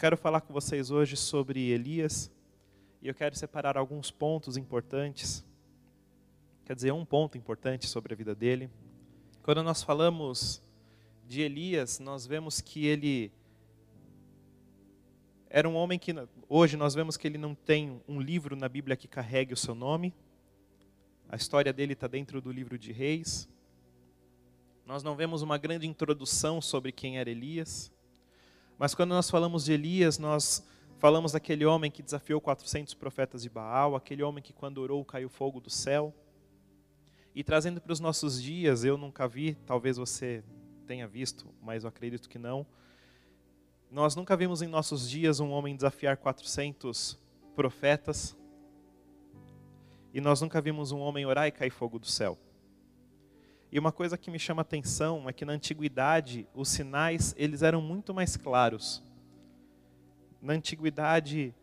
Quero falar com vocês hoje sobre Elias e eu quero separar alguns pontos importantes. Quer dizer, um ponto importante sobre a vida dele. Quando nós falamos de Elias, nós vemos que ele era um homem que hoje nós vemos que ele não tem um livro na Bíblia que carregue o seu nome. A história dele está dentro do livro de Reis. Nós não vemos uma grande introdução sobre quem era Elias. Mas quando nós falamos de Elias, nós falamos daquele homem que desafiou 400 profetas de Baal, aquele homem que quando orou caiu fogo do céu. E trazendo para os nossos dias, eu nunca vi, talvez você tenha visto, mas eu acredito que não nós nunca vimos em nossos dias um homem desafiar 400 profetas. E nós nunca vimos um homem orar e cair fogo do céu. E uma coisa que me chama atenção é que na antiguidade os sinais eles eram muito mais claros. Na antiguidade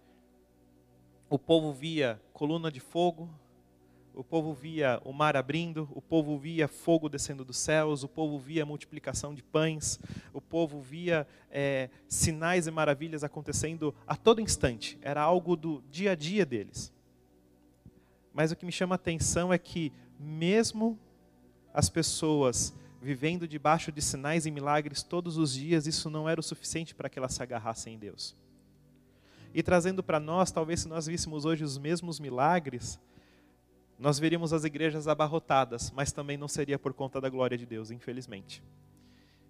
o povo via coluna de fogo, o povo via o mar abrindo, o povo via fogo descendo dos céus, o povo via multiplicação de pães, o povo via é, sinais e maravilhas acontecendo a todo instante. Era algo do dia a dia deles. Mas o que me chama atenção é que, mesmo as pessoas vivendo debaixo de sinais e milagres todos os dias, isso não era o suficiente para que elas se agarrassem em Deus. E trazendo para nós, talvez se nós víssemos hoje os mesmos milagres, nós veríamos as igrejas abarrotadas, mas também não seria por conta da glória de Deus, infelizmente.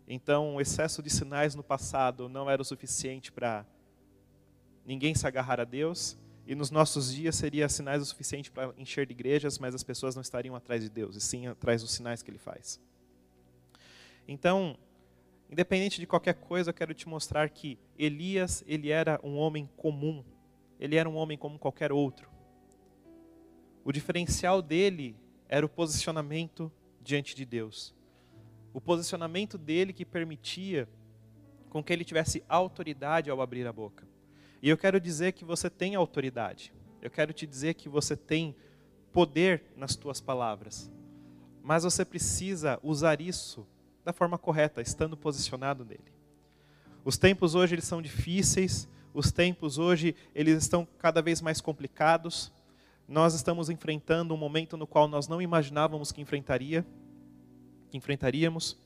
Então, o excesso de sinais no passado não era o suficiente para ninguém se agarrar a Deus, e nos nossos dias seria sinais o suficiente para encher de igrejas, mas as pessoas não estariam atrás de Deus, e sim atrás dos sinais que Ele faz. Então, independente de qualquer coisa, eu quero te mostrar que Elias, ele era um homem comum, ele era um homem como qualquer outro. O diferencial dele era o posicionamento diante de Deus. O posicionamento dele que permitia com que ele tivesse autoridade ao abrir a boca. E eu quero dizer que você tem autoridade. Eu quero te dizer que você tem poder nas tuas palavras. Mas você precisa usar isso da forma correta, estando posicionado nele. Os tempos hoje eles são difíceis, os tempos hoje eles estão cada vez mais complicados nós estamos enfrentando um momento no qual nós não imaginávamos que enfrentaria, que enfrentaríamos.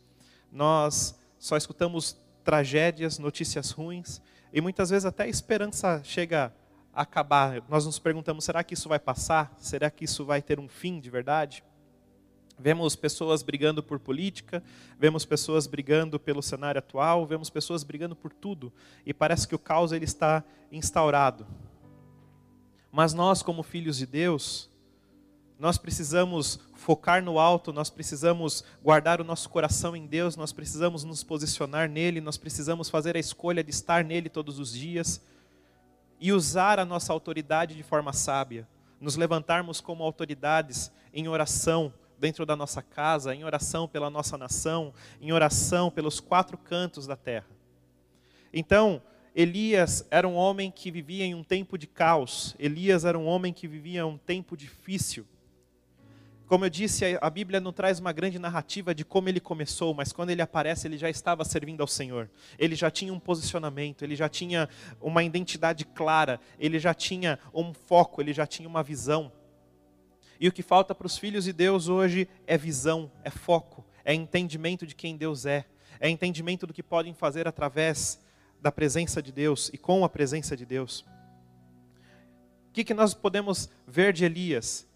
Nós só escutamos tragédias, notícias ruins e muitas vezes até a esperança chega a acabar. Nós nos perguntamos: será que isso vai passar? Será que isso vai ter um fim de verdade? Vemos pessoas brigando por política, vemos pessoas brigando pelo cenário atual, vemos pessoas brigando por tudo, e parece que o caos ele está instaurado. Mas nós, como filhos de Deus, nós precisamos focar no alto, nós precisamos guardar o nosso coração em Deus, nós precisamos nos posicionar nele, nós precisamos fazer a escolha de estar nele todos os dias e usar a nossa autoridade de forma sábia, nos levantarmos como autoridades em oração dentro da nossa casa, em oração pela nossa nação, em oração pelos quatro cantos da terra. Então, Elias era um homem que vivia em um tempo de caos. Elias era um homem que vivia em um tempo difícil. Como eu disse, a Bíblia não traz uma grande narrativa de como ele começou, mas quando ele aparece, ele já estava servindo ao Senhor. Ele já tinha um posicionamento, ele já tinha uma identidade clara, ele já tinha um foco, ele já tinha uma visão. E o que falta para os filhos de Deus hoje é visão, é foco, é entendimento de quem Deus é, é entendimento do que podem fazer através da presença de Deus e com a presença de Deus. O que, que nós podemos ver de Elias?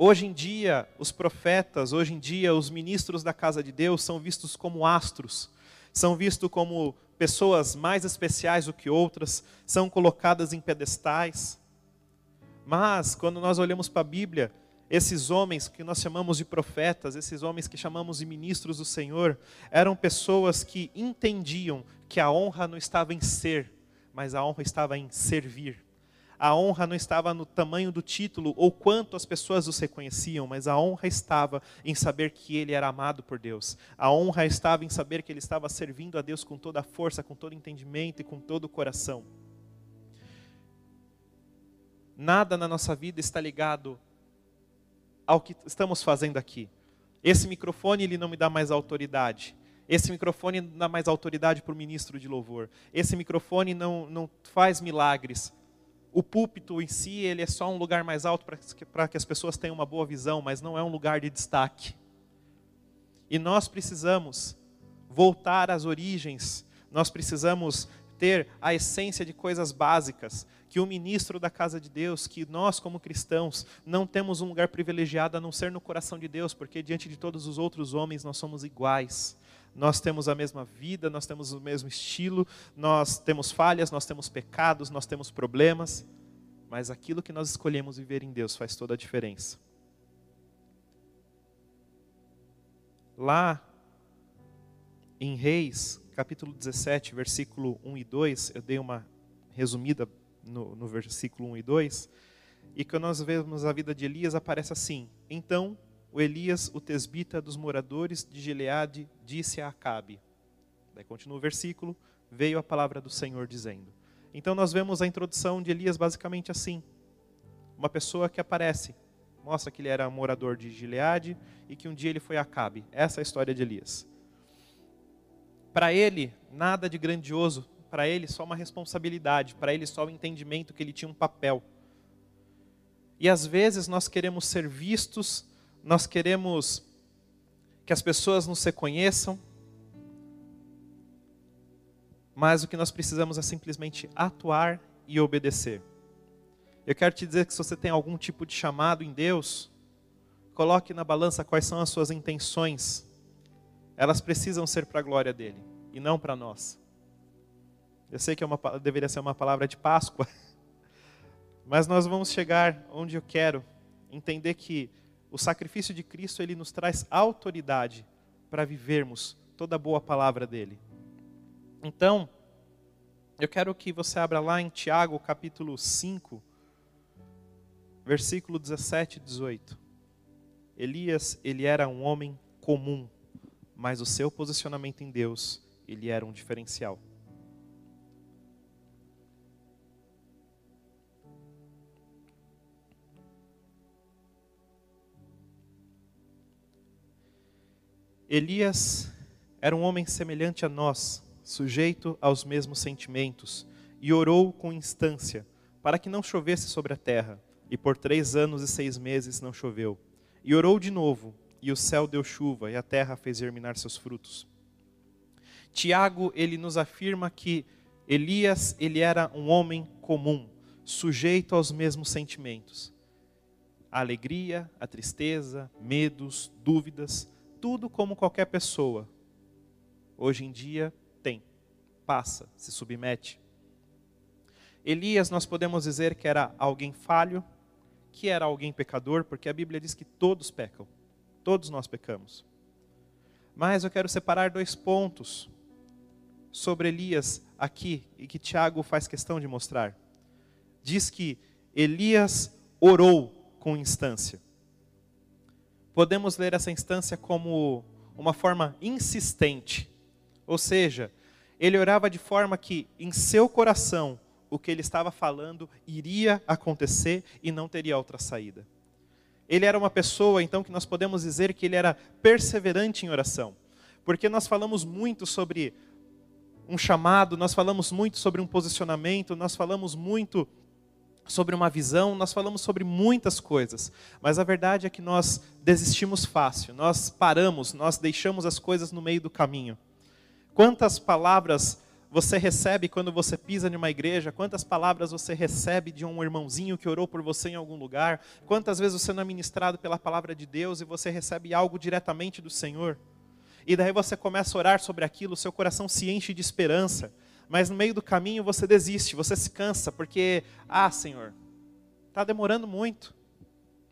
Hoje em dia, os profetas, hoje em dia, os ministros da casa de Deus são vistos como astros, são vistos como pessoas mais especiais do que outras, são colocadas em pedestais. Mas, quando nós olhamos para a Bíblia, esses homens que nós chamamos de profetas, esses homens que chamamos de ministros do Senhor, eram pessoas que entendiam que a honra não estava em ser, mas a honra estava em servir. A honra não estava no tamanho do título ou quanto as pessoas os reconheciam, mas a honra estava em saber que ele era amado por Deus. A honra estava em saber que ele estava servindo a Deus com toda a força, com todo entendimento e com todo o coração. Nada na nossa vida está ligado ao que estamos fazendo aqui. Esse microfone ele não me dá mais autoridade. Esse microfone não dá mais autoridade para o ministro de louvor. Esse microfone não, não faz milagres. O púlpito em si, ele é só um lugar mais alto para que as pessoas tenham uma boa visão, mas não é um lugar de destaque. E nós precisamos voltar às origens, nós precisamos ter a essência de coisas básicas, que o ministro da casa de Deus, que nós como cristãos não temos um lugar privilegiado a não ser no coração de Deus, porque diante de todos os outros homens nós somos iguais. Nós temos a mesma vida, nós temos o mesmo estilo, nós temos falhas, nós temos pecados, nós temos problemas, mas aquilo que nós escolhemos viver em Deus faz toda a diferença. Lá em Reis, capítulo 17, versículo 1 e 2, eu dei uma resumida no, no versículo 1 e 2, e que nós vemos a vida de Elias aparece assim: Então o Elias, o tesbita dos moradores de Gileade, disse a Acabe. Daí continua o versículo, veio a palavra do Senhor dizendo. Então nós vemos a introdução de Elias basicamente assim: uma pessoa que aparece, mostra que ele era morador de Gileade e que um dia ele foi a Acabe. Essa é a história de Elias. Para ele, nada de grandioso, para ele só uma responsabilidade, para ele só o entendimento que ele tinha um papel. E às vezes nós queremos ser vistos nós queremos que as pessoas nos reconheçam, mas o que nós precisamos é simplesmente atuar e obedecer. Eu quero te dizer que se você tem algum tipo de chamado em Deus, coloque na balança quais são as suas intenções. Elas precisam ser para a glória dele e não para nós. Eu sei que é uma, deveria ser uma palavra de Páscoa, mas nós vamos chegar onde eu quero, entender que o sacrifício de Cristo ele nos traz autoridade para vivermos toda a boa palavra dele. Então, eu quero que você abra lá em Tiago, capítulo 5, versículo 17 e 18. Elias, ele era um homem comum, mas o seu posicionamento em Deus, ele era um diferencial. Elias era um homem semelhante a nós, sujeito aos mesmos sentimentos, e orou com instância, para que não chovesse sobre a terra. E por três anos e seis meses não choveu. E orou de novo, e o céu deu chuva, e a terra fez germinar seus frutos. Tiago, ele nos afirma que Elias, ele era um homem comum, sujeito aos mesmos sentimentos. A alegria, a tristeza, medos, dúvidas, tudo como qualquer pessoa. Hoje em dia tem, passa, se submete. Elias, nós podemos dizer que era alguém falho, que era alguém pecador, porque a Bíblia diz que todos pecam, todos nós pecamos. Mas eu quero separar dois pontos sobre Elias aqui e que Tiago faz questão de mostrar. Diz que Elias orou com instância podemos ler essa instância como uma forma insistente. Ou seja, ele orava de forma que em seu coração o que ele estava falando iria acontecer e não teria outra saída. Ele era uma pessoa, então, que nós podemos dizer que ele era perseverante em oração. Porque nós falamos muito sobre um chamado, nós falamos muito sobre um posicionamento, nós falamos muito sobre uma visão, nós falamos sobre muitas coisas, mas a verdade é que nós desistimos fácil, nós paramos, nós deixamos as coisas no meio do caminho. Quantas palavras você recebe quando você pisa numa igreja? Quantas palavras você recebe de um irmãozinho que orou por você em algum lugar? Quantas vezes você não é ministrado pela palavra de Deus e você recebe algo diretamente do Senhor? E daí você começa a orar sobre aquilo, seu coração se enche de esperança mas no meio do caminho você desiste, você se cansa, porque, ah, Senhor, está demorando muito,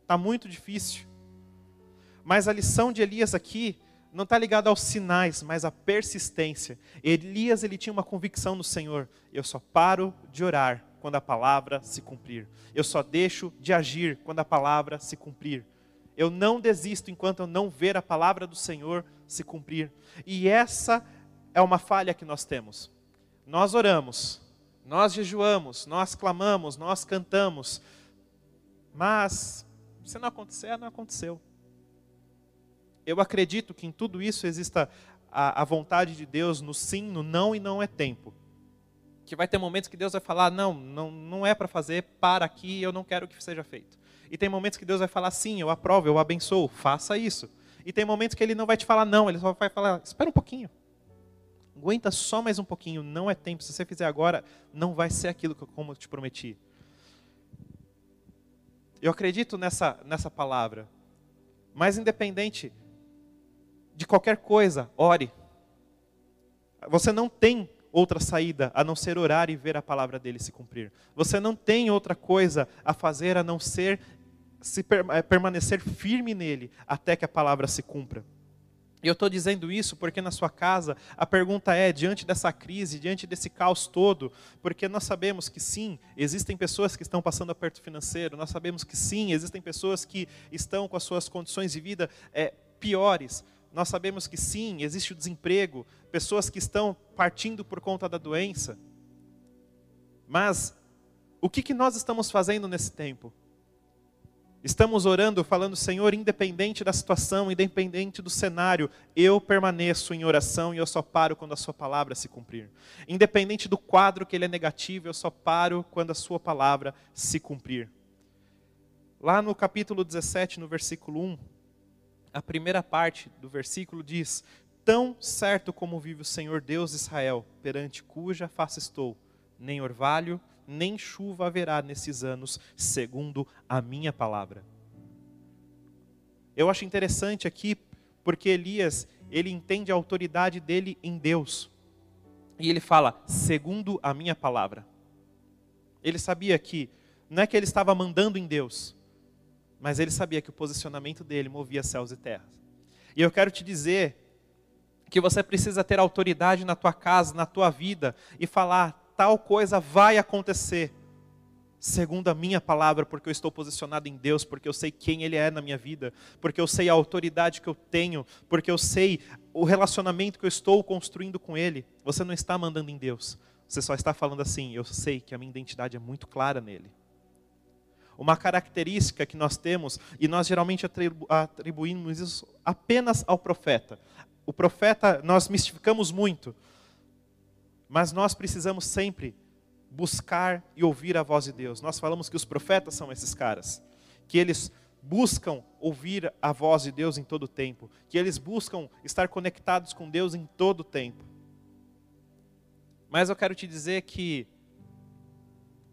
está muito difícil. Mas a lição de Elias aqui não está ligada aos sinais, mas à persistência. Elias ele tinha uma convicção no Senhor: eu só paro de orar quando a palavra se cumprir. Eu só deixo de agir quando a palavra se cumprir. Eu não desisto enquanto eu não ver a palavra do Senhor se cumprir. E essa é uma falha que nós temos. Nós oramos, nós jejuamos, nós clamamos, nós cantamos, mas se não acontecer, não aconteceu. Eu acredito que em tudo isso exista a, a vontade de Deus no sim, no não e não é tempo. Que vai ter momentos que Deus vai falar, não, não, não é para fazer, para aqui, eu não quero que seja feito. E tem momentos que Deus vai falar, sim, eu aprovo, eu abençoo, faça isso. E tem momentos que Ele não vai te falar não, Ele só vai falar, espera um pouquinho. Aguenta só mais um pouquinho, não é tempo. Se você fizer agora, não vai ser aquilo que como eu te prometi. Eu acredito nessa, nessa palavra. Mas independente de qualquer coisa, ore. Você não tem outra saída a não ser orar e ver a palavra dele se cumprir. Você não tem outra coisa a fazer a não ser se eh, permanecer firme nele até que a palavra se cumpra. E eu estou dizendo isso porque na sua casa a pergunta é, diante dessa crise, diante desse caos todo, porque nós sabemos que sim, existem pessoas que estão passando aperto financeiro, nós sabemos que sim, existem pessoas que estão com as suas condições de vida é, piores, nós sabemos que sim, existe o desemprego, pessoas que estão partindo por conta da doença. Mas o que, que nós estamos fazendo nesse tempo? Estamos orando, falando, Senhor, independente da situação, independente do cenário, eu permaneço em oração e eu só paro quando a Sua palavra se cumprir. Independente do quadro que ele é negativo, eu só paro quando a Sua palavra se cumprir. Lá no capítulo 17, no versículo 1, a primeira parte do versículo diz: Tão certo como vive o Senhor Deus de Israel, perante cuja face estou, nem orvalho, nem chuva haverá nesses anos, segundo a minha palavra. Eu acho interessante aqui, porque Elias, ele entende a autoridade dele em Deus. E ele fala, segundo a minha palavra. Ele sabia que, não é que ele estava mandando em Deus, mas ele sabia que o posicionamento dele movia céus e terras. E eu quero te dizer que você precisa ter autoridade na tua casa, na tua vida e falar tal coisa vai acontecer segundo a minha palavra, porque eu estou posicionado em Deus, porque eu sei quem Ele é na minha vida, porque eu sei a autoridade que eu tenho, porque eu sei o relacionamento que eu estou construindo com Ele. Você não está mandando em Deus, você só está falando assim: eu sei que a minha identidade é muito clara nele uma característica que nós temos, e nós geralmente atribuímos isso apenas ao profeta. O profeta, nós mistificamos muito, mas nós precisamos sempre buscar e ouvir a voz de Deus. Nós falamos que os profetas são esses caras, que eles buscam ouvir a voz de Deus em todo o tempo, que eles buscam estar conectados com Deus em todo o tempo. Mas eu quero te dizer que,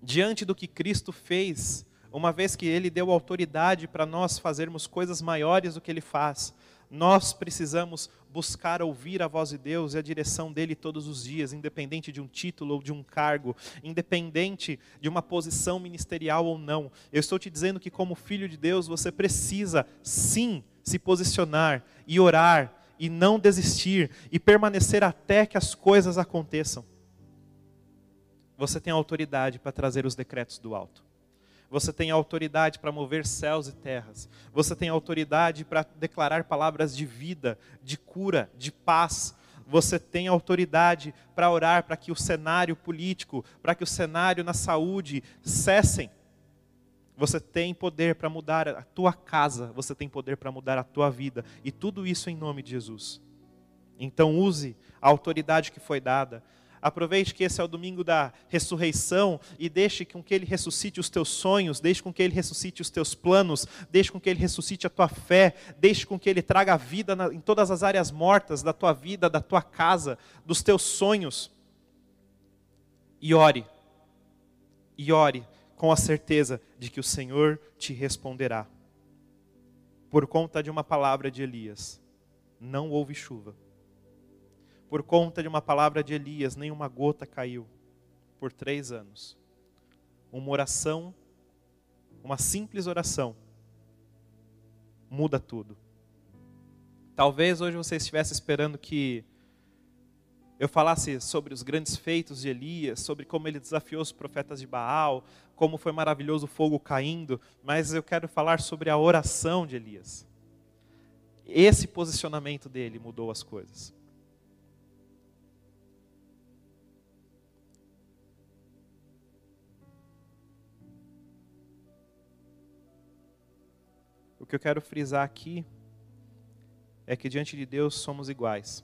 diante do que Cristo fez uma vez que Ele deu autoridade para nós fazermos coisas maiores do que Ele faz, nós precisamos buscar ouvir a voz de Deus e a direção dele todos os dias, independente de um título ou de um cargo, independente de uma posição ministerial ou não. Eu estou te dizendo que, como filho de Deus, você precisa sim se posicionar e orar e não desistir e permanecer até que as coisas aconteçam. Você tem autoridade para trazer os decretos do alto. Você tem autoridade para mover céus e terras. Você tem autoridade para declarar palavras de vida, de cura, de paz. Você tem autoridade para orar para que o cenário político, para que o cenário na saúde cessem. Você tem poder para mudar a tua casa, você tem poder para mudar a tua vida, e tudo isso em nome de Jesus. Então use a autoridade que foi dada, Aproveite que esse é o domingo da ressurreição e deixe com que ele ressuscite os teus sonhos, deixe com que ele ressuscite os teus planos, deixe com que ele ressuscite a tua fé, deixe com que ele traga vida em todas as áreas mortas da tua vida, da tua casa, dos teus sonhos. E ore. E ore com a certeza de que o Senhor te responderá. Por conta de uma palavra de Elias, não houve chuva por conta de uma palavra de Elias, nenhuma gota caiu por três anos. Uma oração, uma simples oração, muda tudo. Talvez hoje você estivesse esperando que eu falasse sobre os grandes feitos de Elias, sobre como ele desafiou os profetas de Baal, como foi maravilhoso o fogo caindo, mas eu quero falar sobre a oração de Elias. Esse posicionamento dele mudou as coisas. O que eu quero frisar aqui é que diante de Deus somos iguais.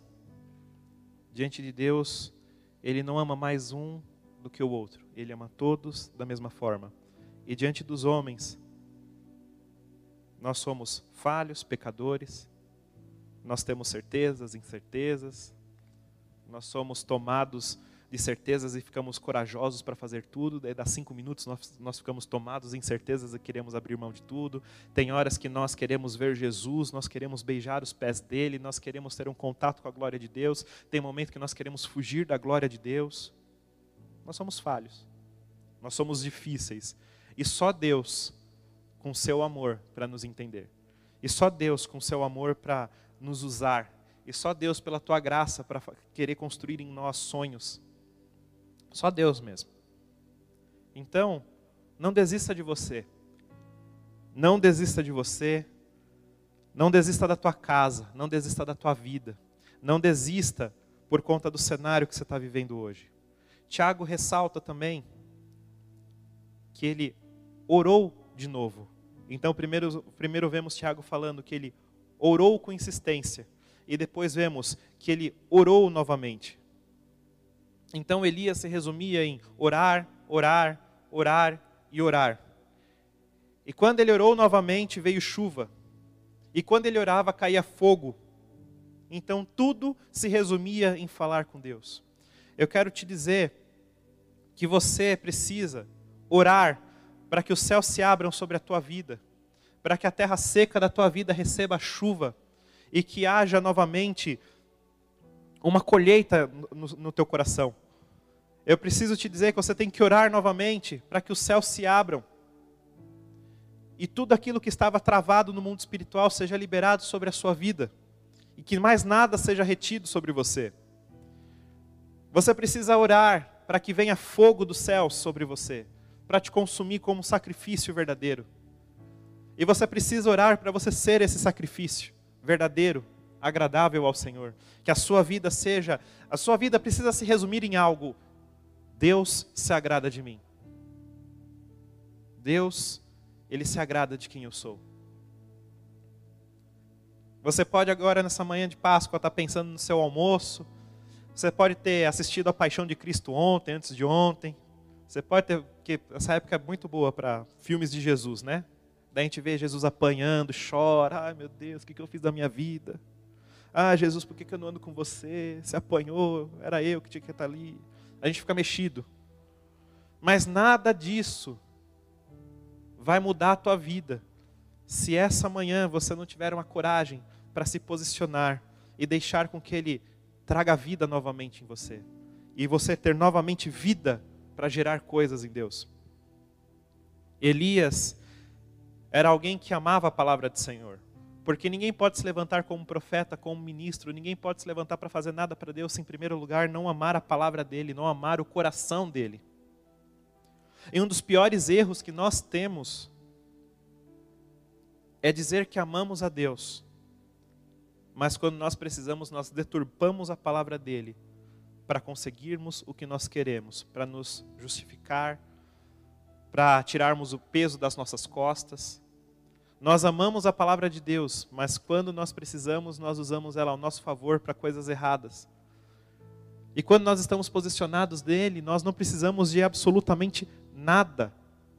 Diante de Deus, Ele não ama mais um do que o outro, Ele ama todos da mesma forma. E diante dos homens, nós somos falhos, pecadores, nós temos certezas, incertezas, nós somos tomados de certezas e ficamos corajosos para fazer tudo, daí dá cinco minutos nós, nós ficamos tomados em certezas e queremos abrir mão de tudo. Tem horas que nós queremos ver Jesus, nós queremos beijar os pés dele, nós queremos ter um contato com a glória de Deus. Tem momento que nós queremos fugir da glória de Deus. Nós somos falhos, nós somos difíceis e só Deus, com seu amor, para nos entender, e só Deus, com seu amor, para nos usar, e só Deus, pela tua graça, para querer construir em nós sonhos só Deus mesmo. Então, não desista de você. Não desista de você. Não desista da tua casa. Não desista da tua vida. Não desista por conta do cenário que você está vivendo hoje. Tiago ressalta também que ele orou de novo. Então, primeiro, primeiro vemos Tiago falando que ele orou com insistência. E depois vemos que ele orou novamente. Então Elias se resumia em orar, orar, orar e orar. E quando ele orou novamente, veio chuva. E quando ele orava, caía fogo. Então tudo se resumia em falar com Deus. Eu quero te dizer que você precisa orar para que os céus se abram sobre a tua vida, para que a terra seca da tua vida receba chuva e que haja novamente uma colheita no, no teu coração. Eu preciso te dizer que você tem que orar novamente para que os céus se abram e tudo aquilo que estava travado no mundo espiritual seja liberado sobre a sua vida e que mais nada seja retido sobre você. Você precisa orar para que venha fogo do céu sobre você, para te consumir como um sacrifício verdadeiro. E você precisa orar para você ser esse sacrifício verdadeiro, agradável ao Senhor. Que a sua vida seja, a sua vida precisa se resumir em algo. Deus se agrada de mim. Deus, ele se agrada de quem eu sou. Você pode agora nessa manhã de Páscoa estar pensando no seu almoço. Você pode ter assistido a Paixão de Cristo ontem, antes de ontem. Você pode ter, porque essa época é muito boa para filmes de Jesus, né? Daí a gente vê Jesus apanhando, chora. Ai meu Deus, o que eu fiz da minha vida? Ah, Jesus, por que eu não ando com você? Você apanhou, era eu que tinha que estar ali. A gente fica mexido. Mas nada disso vai mudar a tua vida se essa manhã você não tiver uma coragem para se posicionar e deixar com que Ele traga vida novamente em você. E você ter novamente vida para gerar coisas em Deus. Elias era alguém que amava a palavra do Senhor. Porque ninguém pode se levantar como profeta, como ministro, ninguém pode se levantar para fazer nada para Deus se, em primeiro lugar, não amar a palavra dele, não amar o coração dele. E um dos piores erros que nós temos é dizer que amamos a Deus, mas quando nós precisamos, nós deturpamos a palavra dele para conseguirmos o que nós queremos, para nos justificar, para tirarmos o peso das nossas costas. Nós amamos a palavra de Deus, mas quando nós precisamos, nós usamos ela ao nosso favor para coisas erradas. E quando nós estamos posicionados nele, nós não precisamos de absolutamente nada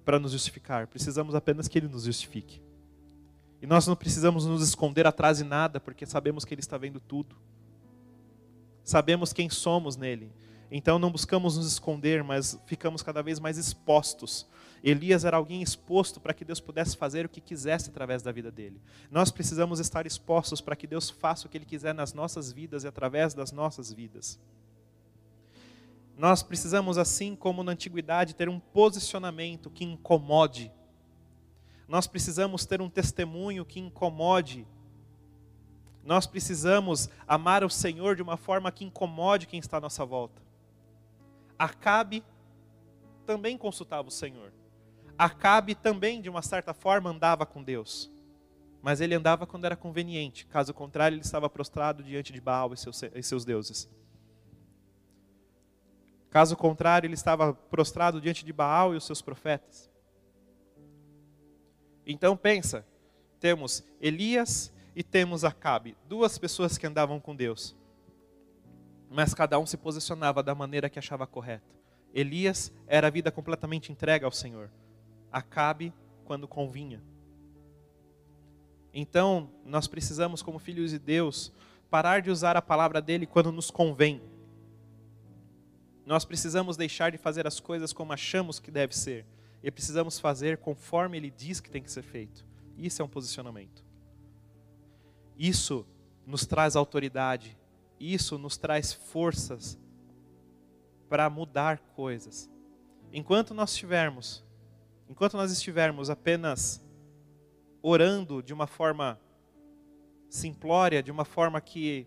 para nos justificar, precisamos apenas que ele nos justifique. E nós não precisamos nos esconder atrás de nada, porque sabemos que ele está vendo tudo. Sabemos quem somos nele. Então não buscamos nos esconder, mas ficamos cada vez mais expostos Elias era alguém exposto para que Deus pudesse fazer o que quisesse através da vida dele. Nós precisamos estar expostos para que Deus faça o que Ele quiser nas nossas vidas e através das nossas vidas. Nós precisamos, assim como na antiguidade, ter um posicionamento que incomode. Nós precisamos ter um testemunho que incomode. Nós precisamos amar o Senhor de uma forma que incomode quem está à nossa volta. Acabe também consultava o Senhor. Acabe também, de uma certa forma, andava com Deus. Mas ele andava quando era conveniente. Caso contrário, ele estava prostrado diante de Baal e seus, e seus deuses. Caso contrário, ele estava prostrado diante de Baal e os seus profetas. Então pensa, temos Elias e temos Acabe, duas pessoas que andavam com Deus. Mas cada um se posicionava da maneira que achava correta. Elias era a vida completamente entregue ao Senhor. Acabe quando convinha. Então, nós precisamos, como filhos de Deus, parar de usar a palavra dele quando nos convém. Nós precisamos deixar de fazer as coisas como achamos que deve ser e precisamos fazer conforme ele diz que tem que ser feito. Isso é um posicionamento. Isso nos traz autoridade, isso nos traz forças para mudar coisas. Enquanto nós estivermos, enquanto nós estivermos apenas orando de uma forma simplória, de uma forma que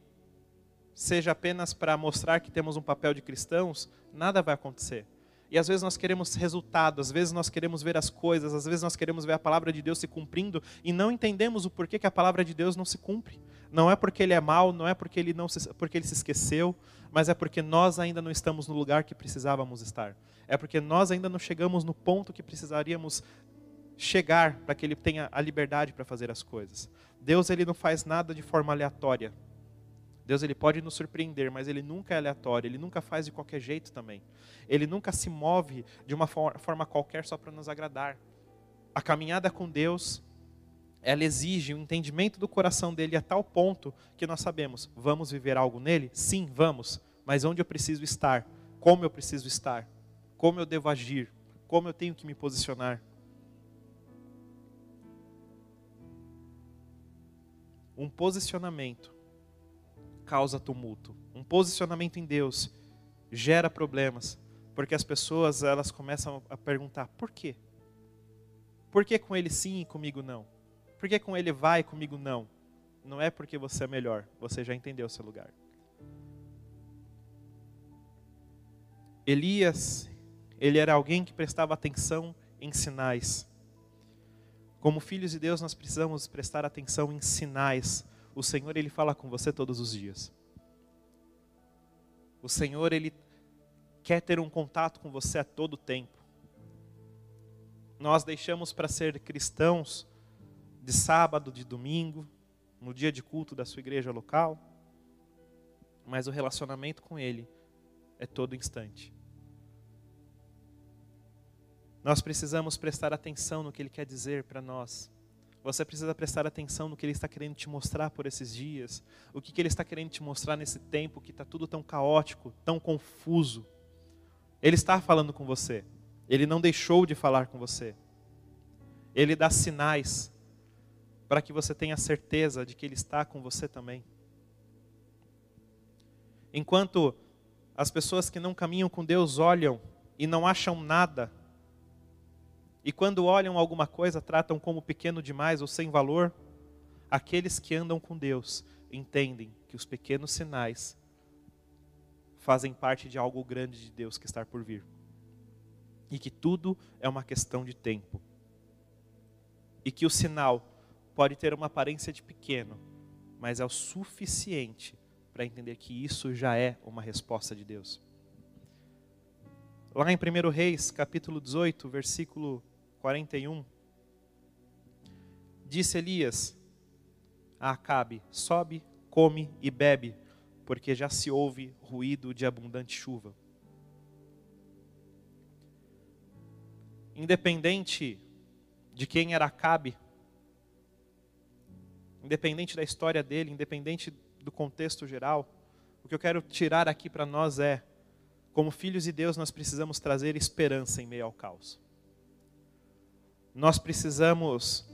seja apenas para mostrar que temos um papel de cristãos, nada vai acontecer. E às vezes nós queremos resultado, às vezes nós queremos ver as coisas, às vezes nós queremos ver a palavra de Deus se cumprindo e não entendemos o porquê que a palavra de Deus não se cumpre. Não é porque ele é mau, não é porque ele não se, porque ele se esqueceu, mas é porque nós ainda não estamos no lugar que precisávamos estar. É porque nós ainda não chegamos no ponto que precisaríamos chegar para que ele tenha a liberdade para fazer as coisas. Deus ele não faz nada de forma aleatória. Deus ele pode nos surpreender, mas ele nunca é aleatório, ele nunca faz de qualquer jeito também. Ele nunca se move de uma forma qualquer só para nos agradar. A caminhada com Deus, ela exige um entendimento do coração dele a tal ponto que nós sabemos, vamos viver algo nele? Sim, vamos. Mas onde eu preciso estar? Como eu preciso estar? Como eu devo agir? Como eu tenho que me posicionar? Um posicionamento causa tumulto. Um posicionamento em Deus gera problemas, porque as pessoas elas começam a perguntar: por quê? Por que com ele sim e comigo não? Por que com ele vai e comigo não? Não é porque você é melhor, você já entendeu o seu lugar. Elias, ele era alguém que prestava atenção em sinais. Como filhos de Deus, nós precisamos prestar atenção em sinais o Senhor ele fala com você todos os dias. O Senhor ele quer ter um contato com você a todo tempo. Nós deixamos para ser cristãos de sábado, de domingo, no dia de culto da sua igreja local, mas o relacionamento com ele é todo instante. Nós precisamos prestar atenção no que ele quer dizer para nós. Você precisa prestar atenção no que Ele está querendo te mostrar por esses dias. O que, que Ele está querendo te mostrar nesse tempo que está tudo tão caótico, tão confuso. Ele está falando com você. Ele não deixou de falar com você. Ele dá sinais para que você tenha certeza de que Ele está com você também. Enquanto as pessoas que não caminham com Deus olham e não acham nada e quando olham alguma coisa, tratam como pequeno demais ou sem valor. Aqueles que andam com Deus entendem que os pequenos sinais fazem parte de algo grande de Deus que está por vir. E que tudo é uma questão de tempo. E que o sinal pode ter uma aparência de pequeno, mas é o suficiente para entender que isso já é uma resposta de Deus. Lá em 1 Reis, capítulo 18, versículo 41, disse Elias a Acabe: Sobe, come e bebe, porque já se ouve ruído de abundante chuva. Independente de quem era Acabe, independente da história dele, independente do contexto geral, o que eu quero tirar aqui para nós é: como filhos de Deus, nós precisamos trazer esperança em meio ao caos nós precisamos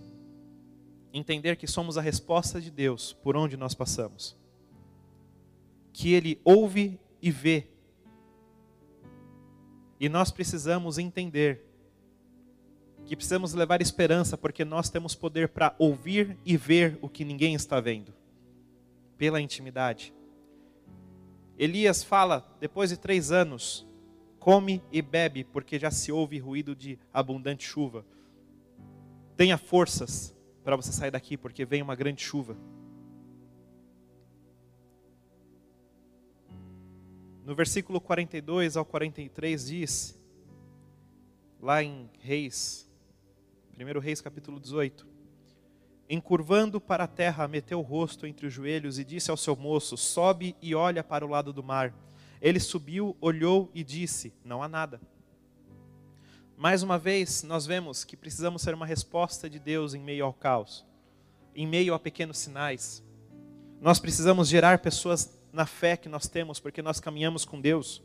entender que somos a resposta de Deus por onde nós passamos. Que Ele ouve e vê. E nós precisamos entender que precisamos levar esperança, porque nós temos poder para ouvir e ver o que ninguém está vendo, pela intimidade. Elias fala, depois de três anos, come e bebe, porque já se ouve ruído de abundante chuva. Tenha forças para você sair daqui, porque vem uma grande chuva. No versículo 42 ao 43 diz, lá em Reis, 1 Reis capítulo 18: encurvando para a terra, meteu o rosto entre os joelhos e disse ao seu moço: Sobe e olha para o lado do mar. Ele subiu, olhou e disse: Não há nada. Mais uma vez, nós vemos que precisamos ser uma resposta de Deus em meio ao caos, em meio a pequenos sinais. Nós precisamos gerar pessoas na fé que nós temos, porque nós caminhamos com Deus.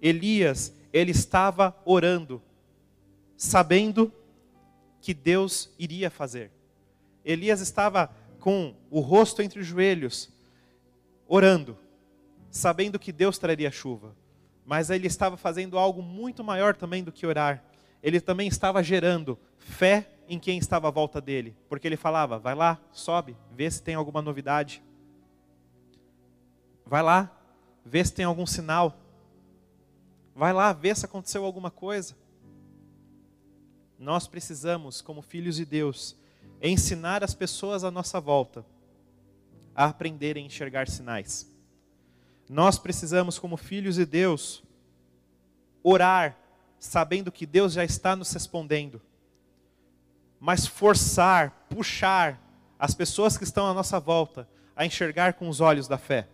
Elias, ele estava orando, sabendo que Deus iria fazer. Elias estava com o rosto entre os joelhos, orando, sabendo que Deus traria chuva. Mas ele estava fazendo algo muito maior também do que orar. Ele também estava gerando fé em quem estava à volta dele, porque ele falava: vai lá, sobe, vê se tem alguma novidade. Vai lá, vê se tem algum sinal. Vai lá, vê se aconteceu alguma coisa. Nós precisamos, como filhos de Deus, ensinar as pessoas à nossa volta a aprenderem a enxergar sinais. Nós precisamos, como filhos de Deus, orar sabendo que Deus já está nos respondendo, mas forçar, puxar as pessoas que estão à nossa volta a enxergar com os olhos da fé,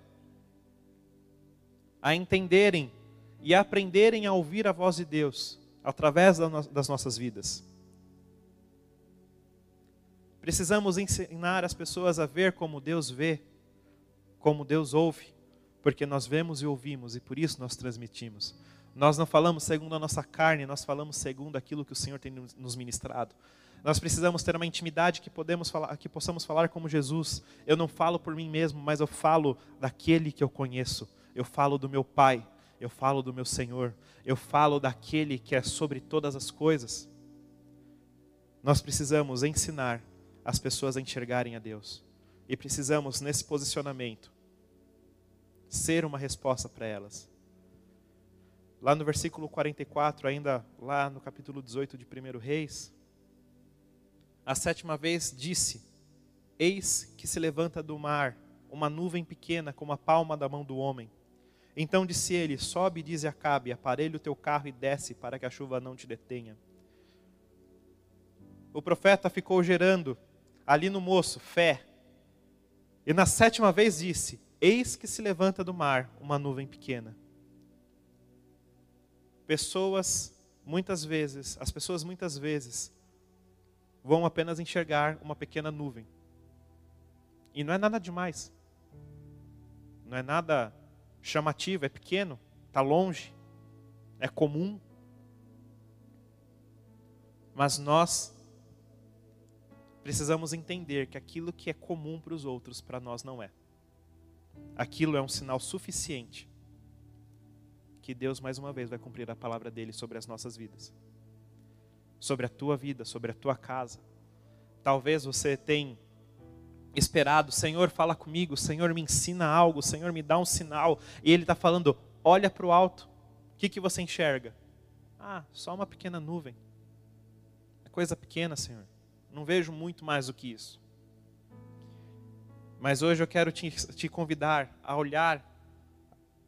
a entenderem e aprenderem a ouvir a voz de Deus através das nossas vidas. Precisamos ensinar as pessoas a ver como Deus vê, como Deus ouve, porque nós vemos e ouvimos e por isso nós transmitimos. Nós não falamos segundo a nossa carne, nós falamos segundo aquilo que o Senhor tem nos ministrado. Nós precisamos ter uma intimidade que podemos falar, que possamos falar como Jesus. Eu não falo por mim mesmo, mas eu falo daquele que eu conheço. Eu falo do meu Pai, eu falo do meu Senhor, eu falo daquele que é sobre todas as coisas. Nós precisamos ensinar as pessoas a enxergarem a Deus. E precisamos, nesse posicionamento, ser uma resposta para elas. Lá no versículo 44, ainda lá no capítulo 18 de 1 Reis, a sétima vez disse: Eis que se levanta do mar uma nuvem pequena como a palma da mão do homem então disse ele: Sobe, diz Acabe, aparelha o teu carro e desce, para que a chuva não te detenha. O profeta ficou gerando ali no moço fé. E na sétima vez disse: Eis que se levanta do mar uma nuvem pequena. Pessoas, muitas vezes, as pessoas muitas vezes vão apenas enxergar uma pequena nuvem. E não é nada demais. Não é nada chamativo, é pequeno, está longe, é comum. Mas nós precisamos entender que aquilo que é comum para os outros, para nós não é. Aquilo é um sinal suficiente que Deus mais uma vez vai cumprir a palavra dele sobre as nossas vidas. Sobre a tua vida, sobre a tua casa. Talvez você tenha esperado, Senhor, fala comigo, Senhor, me ensina algo, Senhor, me dá um sinal. E Ele está falando: olha para o alto, o que, que você enxerga? Ah, só uma pequena nuvem. É coisa pequena, Senhor. Não vejo muito mais do que isso. Mas hoje eu quero te, te convidar a olhar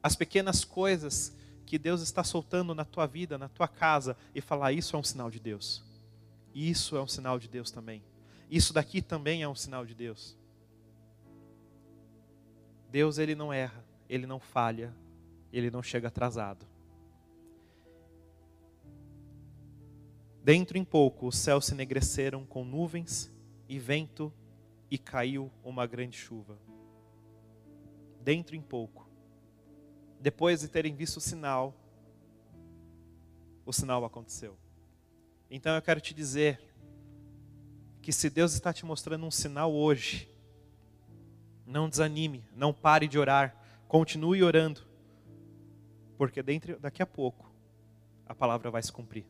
as pequenas coisas que Deus está soltando na tua vida, na tua casa, e falar: Isso é um sinal de Deus. Isso é um sinal de Deus também. Isso daqui também é um sinal de Deus. Deus ele não erra, ele não falha, ele não chega atrasado. Dentro em pouco os céus se enegreceram com nuvens e vento e caiu uma grande chuva. Dentro em pouco. Depois de terem visto o sinal, o sinal aconteceu. Então eu quero te dizer que se Deus está te mostrando um sinal hoje, não desanime, não pare de orar, continue orando, porque dentro, daqui a pouco a palavra vai se cumprir.